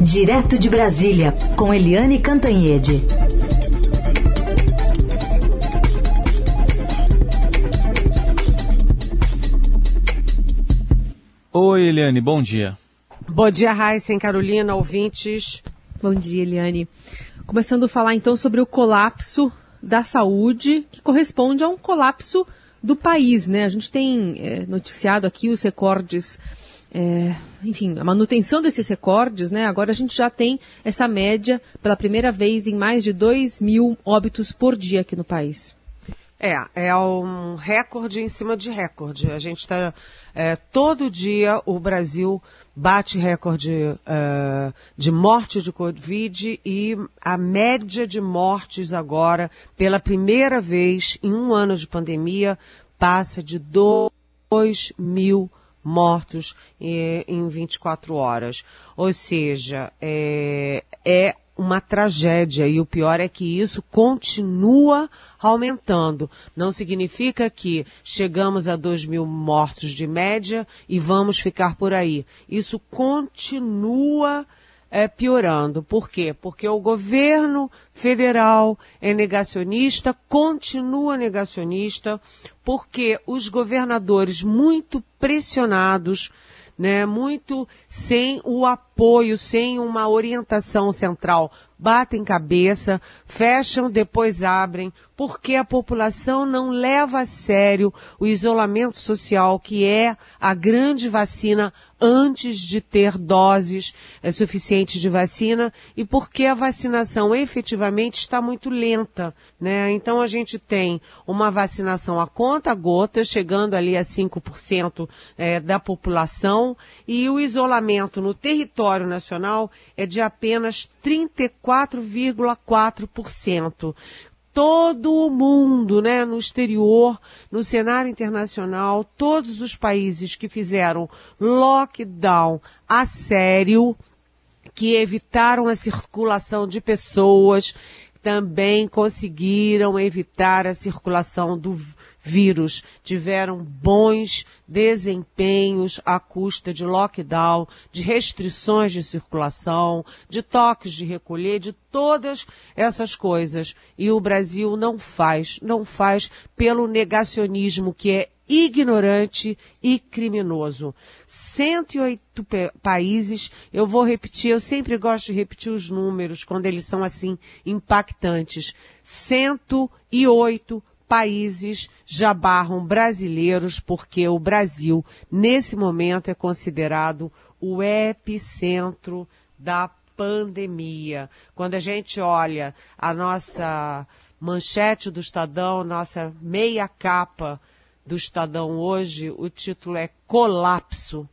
Direto de Brasília, com Eliane Cantanhede. Oi, Eliane, bom dia. Bom dia, Raíssa e Carolina, ouvintes. Bom dia, Eliane. Começando a falar então sobre o colapso da saúde, que corresponde a um colapso do país, né? A gente tem é, noticiado aqui os recordes, é, enfim, a manutenção desses recordes, né? Agora a gente já tem essa média pela primeira vez em mais de 2 mil óbitos por dia aqui no país. É, é um recorde em cima de recorde. A gente está é, todo dia o Brasil bate recorde uh, de morte de Covid e a média de mortes agora, pela primeira vez em um ano de pandemia, passa de 2 mil mortos eh, em 24 horas. Ou seja, é, é uma tragédia e o pior é que isso continua aumentando. Não significa que chegamos a 2 mil mortos de média e vamos ficar por aí. Isso continua é, piorando. Por quê? Porque o governo federal é negacionista, continua negacionista, porque os governadores muito pressionados né, muito sem o apoio, sem uma orientação central. Batem cabeça, fecham, depois abrem, porque a população não leva a sério o isolamento social, que é a grande vacina antes de ter doses é, suficientes de vacina e porque a vacinação efetivamente está muito lenta, né? Então a gente tem uma vacinação a conta gota, chegando ali a 5% é, da população e o isolamento no território nacional é de apenas 34,4% todo o mundo, né, no exterior, no cenário internacional, todos os países que fizeram lockdown a sério, que evitaram a circulação de pessoas, também conseguiram evitar a circulação do vírus tiveram bons desempenhos à custa de lockdown, de restrições de circulação, de toques de recolher, de todas essas coisas. E o Brasil não faz, não faz pelo negacionismo que é ignorante e criminoso. 108 países, eu vou repetir, eu sempre gosto de repetir os números quando eles são assim impactantes. 108 países já barram brasileiros porque o Brasil, nesse momento, é considerado o epicentro da pandemia. Quando a gente olha a nossa manchete do Estadão, nossa meia capa do Estadão hoje, o título é Colapso.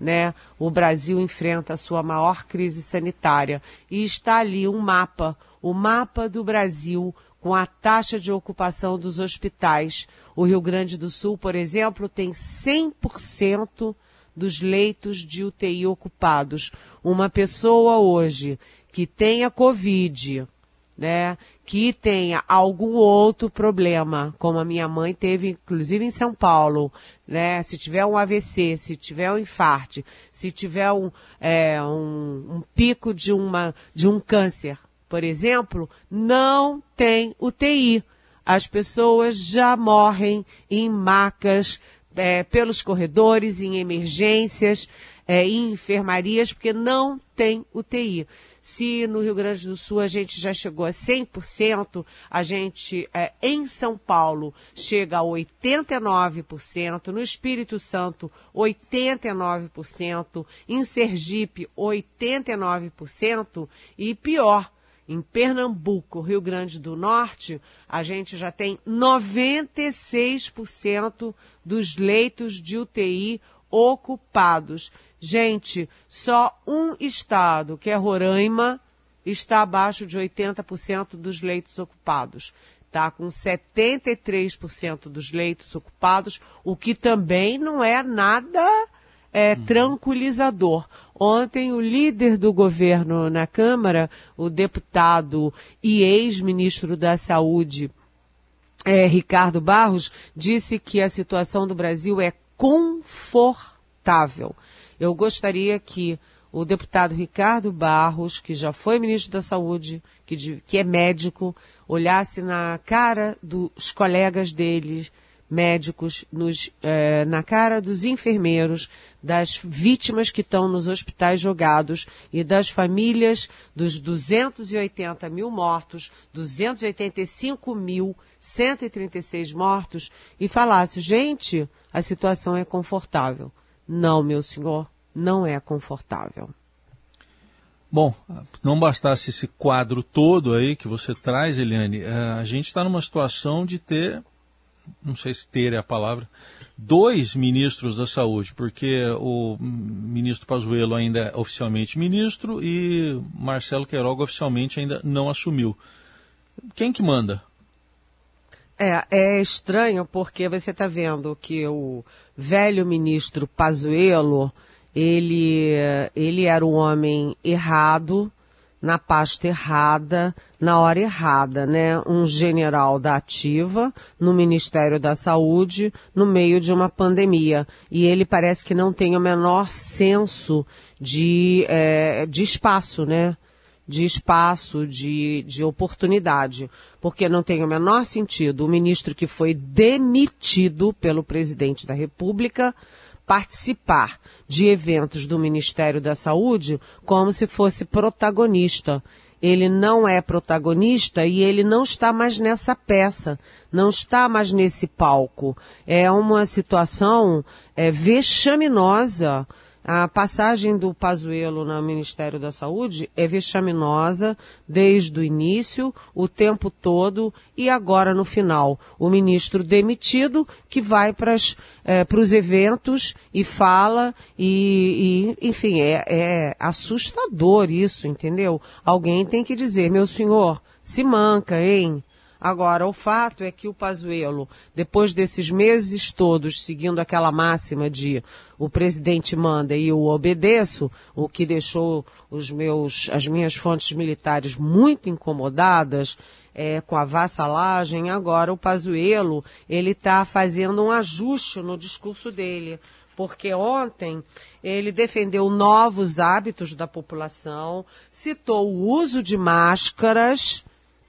Né? O Brasil enfrenta a sua maior crise sanitária e está ali um mapa, o mapa do Brasil com a taxa de ocupação dos hospitais. O Rio Grande do Sul, por exemplo, tem 100% dos leitos de UTI ocupados. Uma pessoa hoje que tenha Covid, né, que tenha algum outro problema, como a minha mãe teve, inclusive em São Paulo, né, se tiver um AVC, se tiver um infarte, se tiver um, é, um, um pico de, uma, de um câncer, por exemplo, não tem UTI. As pessoas já morrem em macas, é, pelos corredores, em emergências, é, em enfermarias, porque não tem UTI. Se no Rio Grande do Sul a gente já chegou a 100%, a gente é, em São Paulo chega a 89%, no Espírito Santo 89%, em Sergipe 89% e pior, em Pernambuco, Rio Grande do Norte, a gente já tem 96% dos leitos de UTI ocupados. Gente, só um estado, que é Roraima, está abaixo de 80% dos leitos ocupados. Está com 73% dos leitos ocupados, o que também não é nada é, uhum. tranquilizador. Ontem, o líder do governo na Câmara, o deputado e ex-ministro da Saúde, é, Ricardo Barros, disse que a situação do Brasil é confortável. Eu gostaria que o deputado Ricardo Barros, que já foi ministro da Saúde, que, que é médico, olhasse na cara dos colegas dele, médicos, nos, eh, na cara dos enfermeiros, das vítimas que estão nos hospitais jogados e das famílias dos 280 mil mortos, 285 mil, 136 mortos, e falasse, gente, a situação é confortável. Não, meu senhor, não é confortável. Bom, não bastasse esse quadro todo aí que você traz, Eliane, eh, a gente está numa situação de ter, não sei se ter é a palavra, dois ministros da saúde, porque o ministro Pazuello ainda é oficialmente ministro e Marcelo Queiroga oficialmente ainda não assumiu. Quem que manda? É, é estranho porque você está vendo que o velho ministro Pazuello ele, ele era um homem errado, na pasta errada, na hora errada, né? Um general da ativa no Ministério da Saúde no meio de uma pandemia. E ele parece que não tem o menor senso de, é, de espaço, né? De espaço, de, de oportunidade. Porque não tem o menor sentido o ministro que foi demitido pelo presidente da República participar de eventos do Ministério da Saúde como se fosse protagonista. Ele não é protagonista e ele não está mais nessa peça, não está mais nesse palco. É uma situação é, vexaminosa a passagem do Pazuello no Ministério da Saúde é vexaminosa desde o início, o tempo todo e agora no final. O ministro demitido que vai para é, os eventos e fala e, e enfim, é, é assustador isso, entendeu? Alguém tem que dizer, meu senhor, se manca, hein? Agora, o fato é que o Pazuello, depois desses meses todos seguindo aquela máxima de o presidente manda e eu obedeço, o que deixou os meus, as minhas fontes militares muito incomodadas, é, com a vassalagem, agora o Pazuello, ele está fazendo um ajuste no discurso dele. Porque ontem ele defendeu novos hábitos da população, citou o uso de máscaras,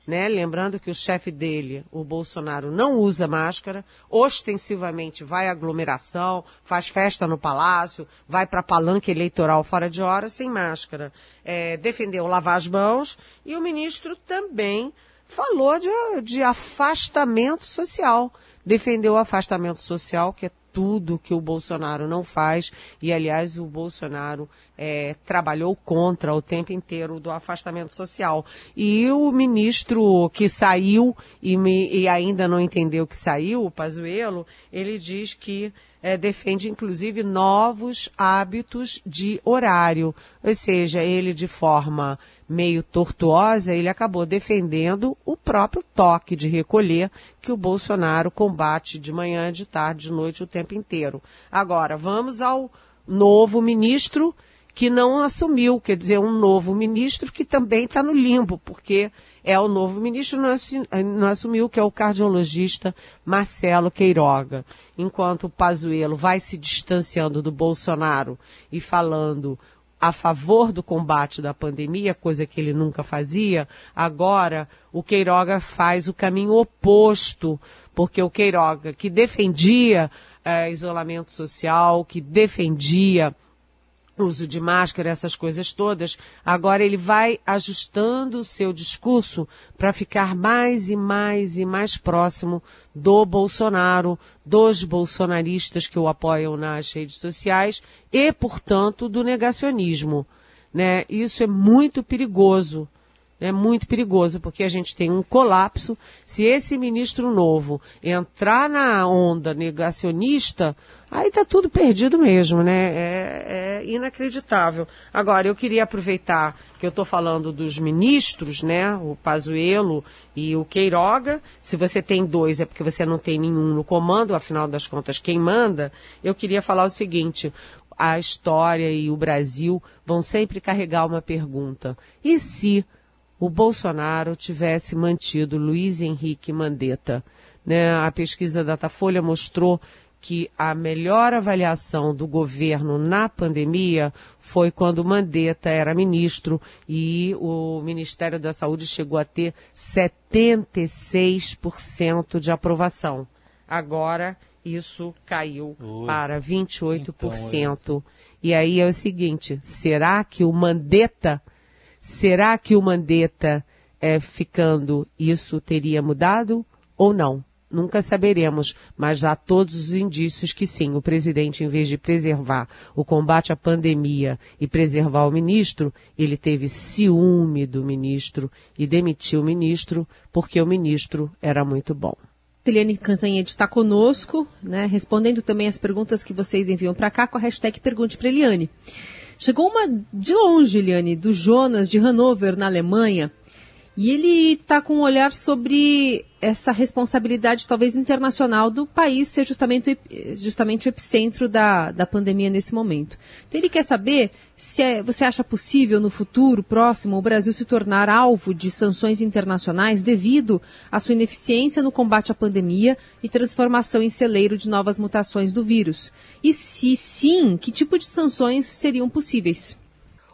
né? Lembrando que o chefe dele, o Bolsonaro, não usa máscara, ostensivamente vai à aglomeração, faz festa no palácio, vai para palanque eleitoral fora de hora sem máscara. É, defendeu lavar as mãos e o ministro também falou de, de afastamento social. Defendeu o afastamento social, que é tudo que o Bolsonaro não faz. E, aliás, o Bolsonaro é, trabalhou contra o tempo inteiro do afastamento social. E o ministro que saiu e, me, e ainda não entendeu que saiu, o Pazuello, ele diz que é, defende inclusive novos hábitos de horário. Ou seja, ele de forma meio tortuosa, ele acabou defendendo o próprio toque de recolher que o Bolsonaro combate de manhã, de tarde, de noite, o tempo inteiro. Agora, vamos ao novo ministro que não assumiu, quer dizer, um novo ministro que também está no limbo, porque é o novo ministro não assumiu, que é o cardiologista Marcelo Queiroga. Enquanto o Pazuello vai se distanciando do Bolsonaro e falando a favor do combate da pandemia, coisa que ele nunca fazia, agora o Queiroga faz o caminho oposto, porque o Queiroga, que defendia é, isolamento social, que defendia uso de máscara, essas coisas todas, agora ele vai ajustando o seu discurso para ficar mais e mais e mais próximo do Bolsonaro, dos bolsonaristas que o apoiam nas redes sociais e, portanto, do negacionismo. Né? Isso é muito perigoso. É muito perigoso, porque a gente tem um colapso. Se esse ministro novo entrar na onda negacionista, aí está tudo perdido mesmo, né? É, é, inacreditável. Agora, eu queria aproveitar que eu estou falando dos ministros, né? O Pazuello e o Queiroga. Se você tem dois, é porque você não tem nenhum no comando, afinal das contas, quem manda? Eu queria falar o seguinte. A história e o Brasil vão sempre carregar uma pergunta. E se o Bolsonaro tivesse mantido Luiz Henrique Mandetta. Né? A pesquisa Datafolha mostrou que a melhor avaliação do governo na pandemia foi quando Mandetta era ministro e o Ministério da Saúde chegou a ter 76% de aprovação. Agora isso caiu Oi. para 28%. Então, e aí é o seguinte, será que o Mandetta, será que o Mandetta é, ficando isso teria mudado ou não? Nunca saberemos, mas há todos os indícios que sim, o presidente, em vez de preservar o combate à pandemia e preservar o ministro, ele teve ciúme do ministro e demitiu o ministro porque o ministro era muito bom. Eliane Cantanhede está conosco, né, respondendo também as perguntas que vocês enviam para cá com a hashtag Pergunte para Eliane. Chegou uma de longe, Eliane, do Jonas de Hannover, na Alemanha, e ele está com um olhar sobre essa responsabilidade, talvez internacional, do país ser justamente, justamente o epicentro da, da pandemia nesse momento. Então, ele quer saber se é, você acha possível, no futuro próximo, o Brasil se tornar alvo de sanções internacionais devido à sua ineficiência no combate à pandemia e transformação em celeiro de novas mutações do vírus. E se sim, que tipo de sanções seriam possíveis?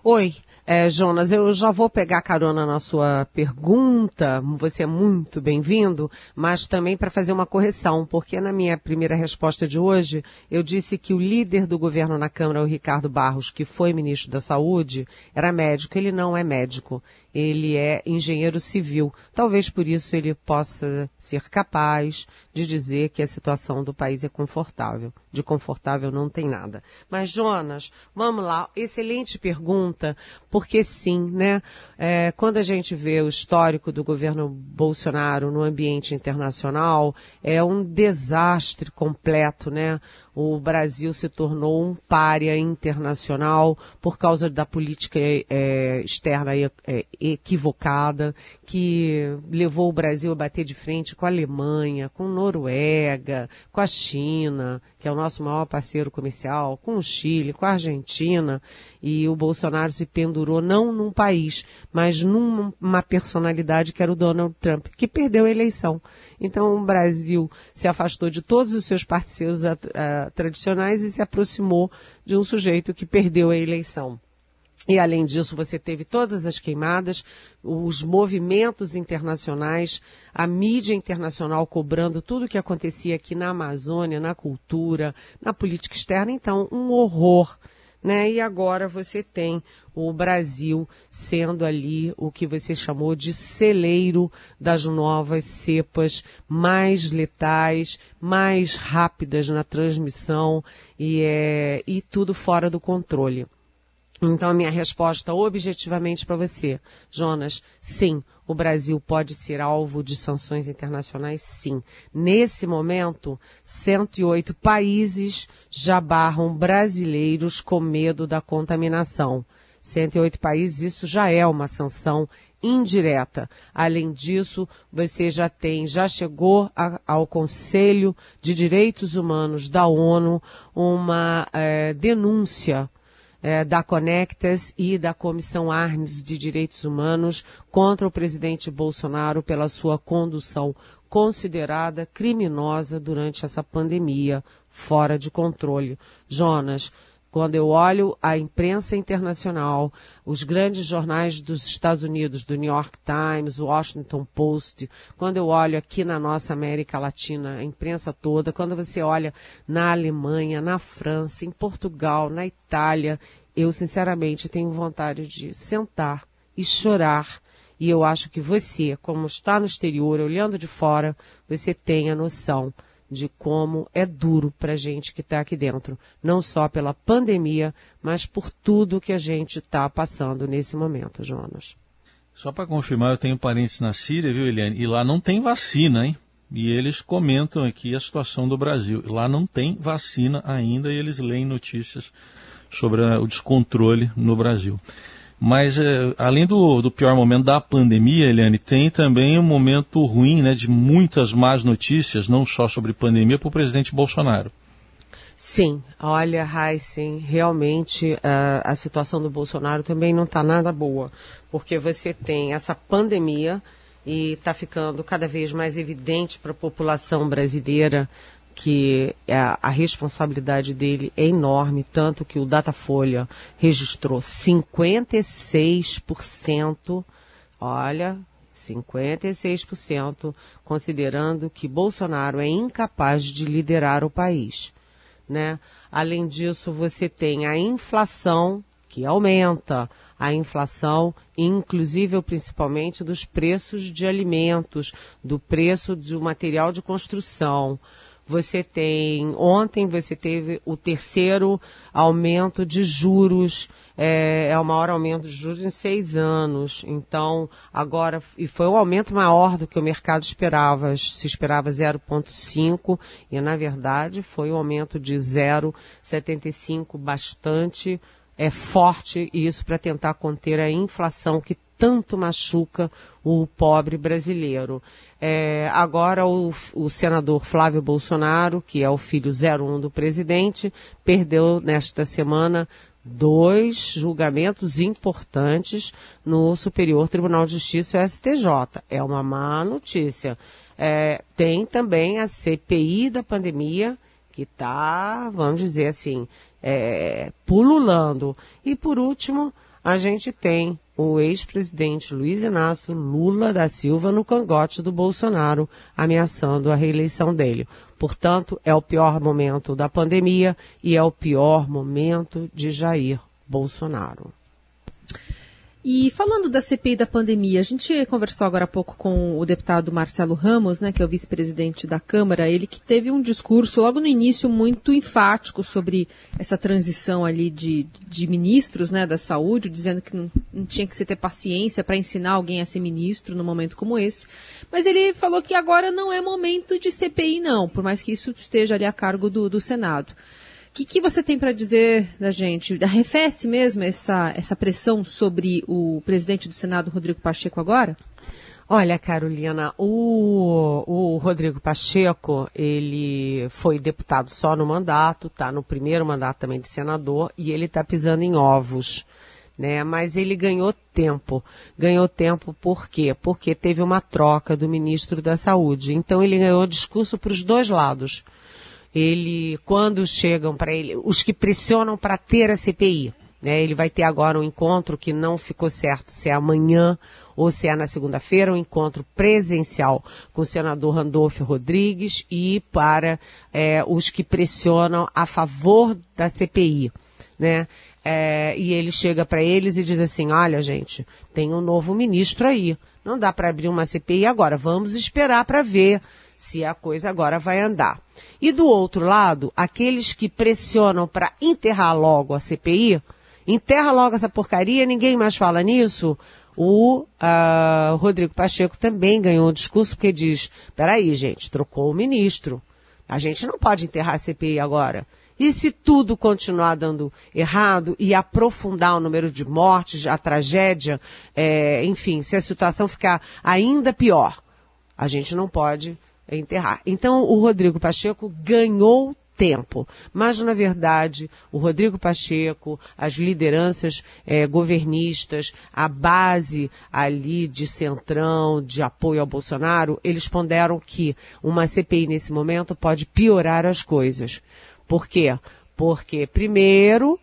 Oi, é, Jonas, eu já vou pegar carona na sua pergunta, você é muito bem-vindo, mas também para fazer uma correção, porque na minha primeira resposta de hoje, eu disse que o líder do governo na Câmara, o Ricardo Barros, que foi ministro da Saúde, era médico. Ele não é médico ele é engenheiro civil. Talvez por isso ele possa ser capaz de dizer que a situação do país é confortável. De confortável não tem nada. Mas, Jonas, vamos lá. Excelente pergunta, porque sim, né? É, quando a gente vê o histórico do governo Bolsonaro no ambiente internacional, é um desastre completo, né? O Brasil se tornou um párea internacional por causa da política é, externa é, equivocada, que levou o Brasil a bater de frente com a Alemanha, com Noruega, com a China, que é o nosso maior parceiro comercial, com o Chile, com a Argentina, e o Bolsonaro se pendurou não num país, mas numa personalidade que era o Donald Trump, que perdeu a eleição. Então o Brasil se afastou de todos os seus parceiros tradicionais e se aproximou de um sujeito que perdeu a eleição. E além disso, você teve todas as queimadas, os movimentos internacionais, a mídia internacional cobrando tudo o que acontecia aqui na Amazônia, na cultura, na política externa. Então, um horror. Né? E agora você tem o Brasil sendo ali o que você chamou de celeiro das novas cepas mais letais, mais rápidas na transmissão e, é, e tudo fora do controle. Então, a minha resposta objetivamente para você, Jonas, sim, o Brasil pode ser alvo de sanções internacionais, sim. Nesse momento, 108 países já barram brasileiros com medo da contaminação. 108 países, isso já é uma sanção indireta. Além disso, você já tem, já chegou a, ao Conselho de Direitos Humanos da ONU uma é, denúncia é, da Conectas e da Comissão Arnes de Direitos Humanos contra o presidente Bolsonaro pela sua condução considerada criminosa durante essa pandemia fora de controle. Jonas, quando eu olho a imprensa internacional, os grandes jornais dos Estados Unidos, do New York Times, Washington Post, quando eu olho aqui na nossa América Latina, a imprensa toda, quando você olha na Alemanha, na França, em Portugal, na Itália, eu sinceramente tenho vontade de sentar e chorar. E eu acho que você, como está no exterior, olhando de fora, você tem a noção de como é duro para a gente que está aqui dentro, não só pela pandemia, mas por tudo que a gente está passando nesse momento, Jonas. Só para confirmar, eu tenho parentes na Síria, viu, Eliane? E lá não tem vacina, hein? E eles comentam aqui a situação do Brasil. Lá não tem vacina ainda e eles leem notícias sobre o descontrole no Brasil. Mas é, além do, do, pior momento da pandemia, Eliane, tem também um momento ruim, né, de muitas más notícias, não só sobre pandemia, para o presidente Bolsonaro. Sim, olha, Heisen, realmente uh, a situação do Bolsonaro também não está nada boa, porque você tem essa pandemia e está ficando cada vez mais evidente para a população brasileira que a, a, responsabilidade dele é enorme, tanto que o Datafolha registrou 56%, olha, 56%, considerando que Bolsonaro é incapaz de liderar o país. Né? Além disso, você tem a inflação que aumenta, a inflação, inclusive principalmente dos preços de alimentos, do preço do material de construção. Você tem, ontem você teve o terceiro aumento de juros, é, é o maior aumento de juros em seis anos. Então, agora, e foi um aumento maior do que o mercado esperava. Se esperava 0,5 e, na verdade, foi um aumento de 0,75, bastante é forte isso para tentar conter a inflação que tanto machuca o pobre brasileiro. É, agora o, o, senador Flávio Bolsonaro, que é o filho 01 do presidente, perdeu nesta semana dois julgamentos importantes no Superior Tribunal de Justiça, o STJ. É uma má notícia. É, tem também a CPI da pandemia, que está, vamos dizer assim, é, pululando. E por último, a gente tem o ex-presidente Luiz Inácio Lula da Silva no cangote do Bolsonaro, ameaçando a reeleição dele. Portanto, é o pior momento da pandemia e é o pior momento de Jair Bolsonaro. E falando da CPI da pandemia, a gente conversou agora há pouco com o deputado Marcelo Ramos, né, que é o vice-presidente da Câmara, ele que teve um discurso logo no início muito enfático sobre essa transição ali de, de ministros né, da saúde, dizendo que não, não tinha que se ter paciência para ensinar alguém a ser ministro num momento como esse. Mas ele falou que agora não é momento de CPI, não, por mais que isso esteja ali a cargo do, do Senado que, que você tem para dizer da gente? Arrefece mesmo essa, essa pressão sobre o presidente do Senado, Rodrigo Pacheco, agora? Olha, Carolina, o, o Rodrigo Pacheco, ele foi deputado só no mandato, tá no primeiro mandato também de senador, e ele está pisando em ovos. Né, mas ele ganhou tempo. Ganhou tempo por quê? Porque teve uma troca do ministro da Saúde. Então ele ganhou discurso para os dois lados ele, quando chegam para ele, os que pressionam para ter a CPI, né? Ele vai ter agora um encontro que não ficou certo se é amanhã ou se é na segunda-feira, um encontro presencial com o senador Randolfo Rodrigues e para é, os que pressionam a favor da CPI, né? É, e ele chega para eles e diz assim: olha, gente, tem um novo ministro aí. Não dá para abrir uma CPI agora. Vamos esperar para ver se a coisa agora vai andar. E do outro lado, aqueles que pressionam para enterrar logo a CPI, enterra logo essa porcaria, ninguém mais fala nisso. O uh, Rodrigo Pacheco também ganhou um discurso porque diz: peraí, gente, trocou o ministro. A gente não pode enterrar a CPI agora. E se tudo continuar dando errado e aprofundar o número de mortes, a tragédia, é, enfim, se a situação ficar ainda pior, a gente não pode enterrar. Então, o Rodrigo Pacheco ganhou tempo. Mas, na verdade, o Rodrigo Pacheco, as lideranças eh, governistas, a base ali de centrão, de apoio ao Bolsonaro, eles ponderam que uma CPI nesse momento pode piorar as coisas. Por quê? Porque, primeiro,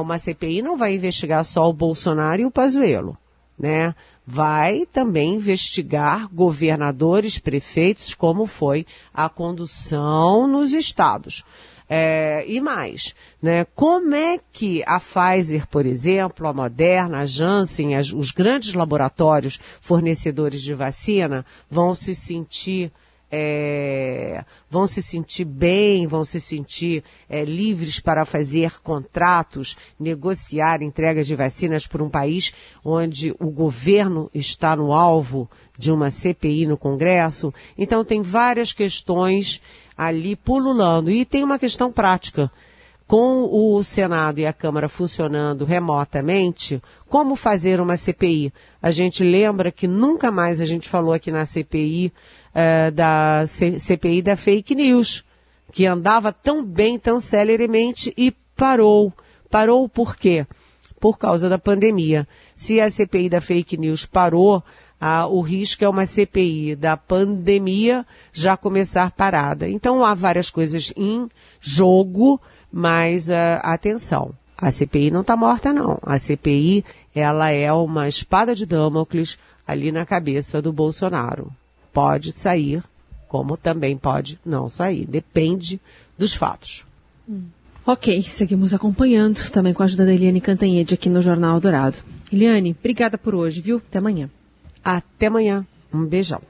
uma CPI não vai investigar só o Bolsonaro e o Pazuello, né? Vai também investigar governadores, prefeitos, como foi a condução nos estados. É, e mais, né? Como é que a Pfizer, por exemplo, a Moderna, a Janssen, as, os grandes laboratórios fornecedores de vacina vão se sentir é, vão se sentir bem, vão se sentir é, livres para fazer contratos, negociar entregas de vacinas por um país onde o governo está no alvo de uma CPI no Congresso. Então tem várias questões ali pululando. E tem uma questão prática. Com o Senado e a Câmara funcionando remotamente, como fazer uma CPI? A gente lembra que nunca mais a gente falou aqui na CPI é, da C CPI da fake news, que andava tão bem, tão celeremente e parou. Parou por quê? por causa da pandemia. Se a CPI da fake news parou, o risco é uma CPI da pandemia já começar parada. Então há várias coisas em jogo, mas ah, atenção. A CPI não está morta, não. A CPI, ela é uma espada de Damocles ali na cabeça do Bolsonaro. Pode sair, como também pode não sair. Depende dos fatos. Hum. Ok, seguimos acompanhando, também com a ajuda da Eliane Cantanhede aqui no Jornal Dourado. Eliane, obrigada por hoje, viu? Até amanhã. Até amanhã. Um beijão.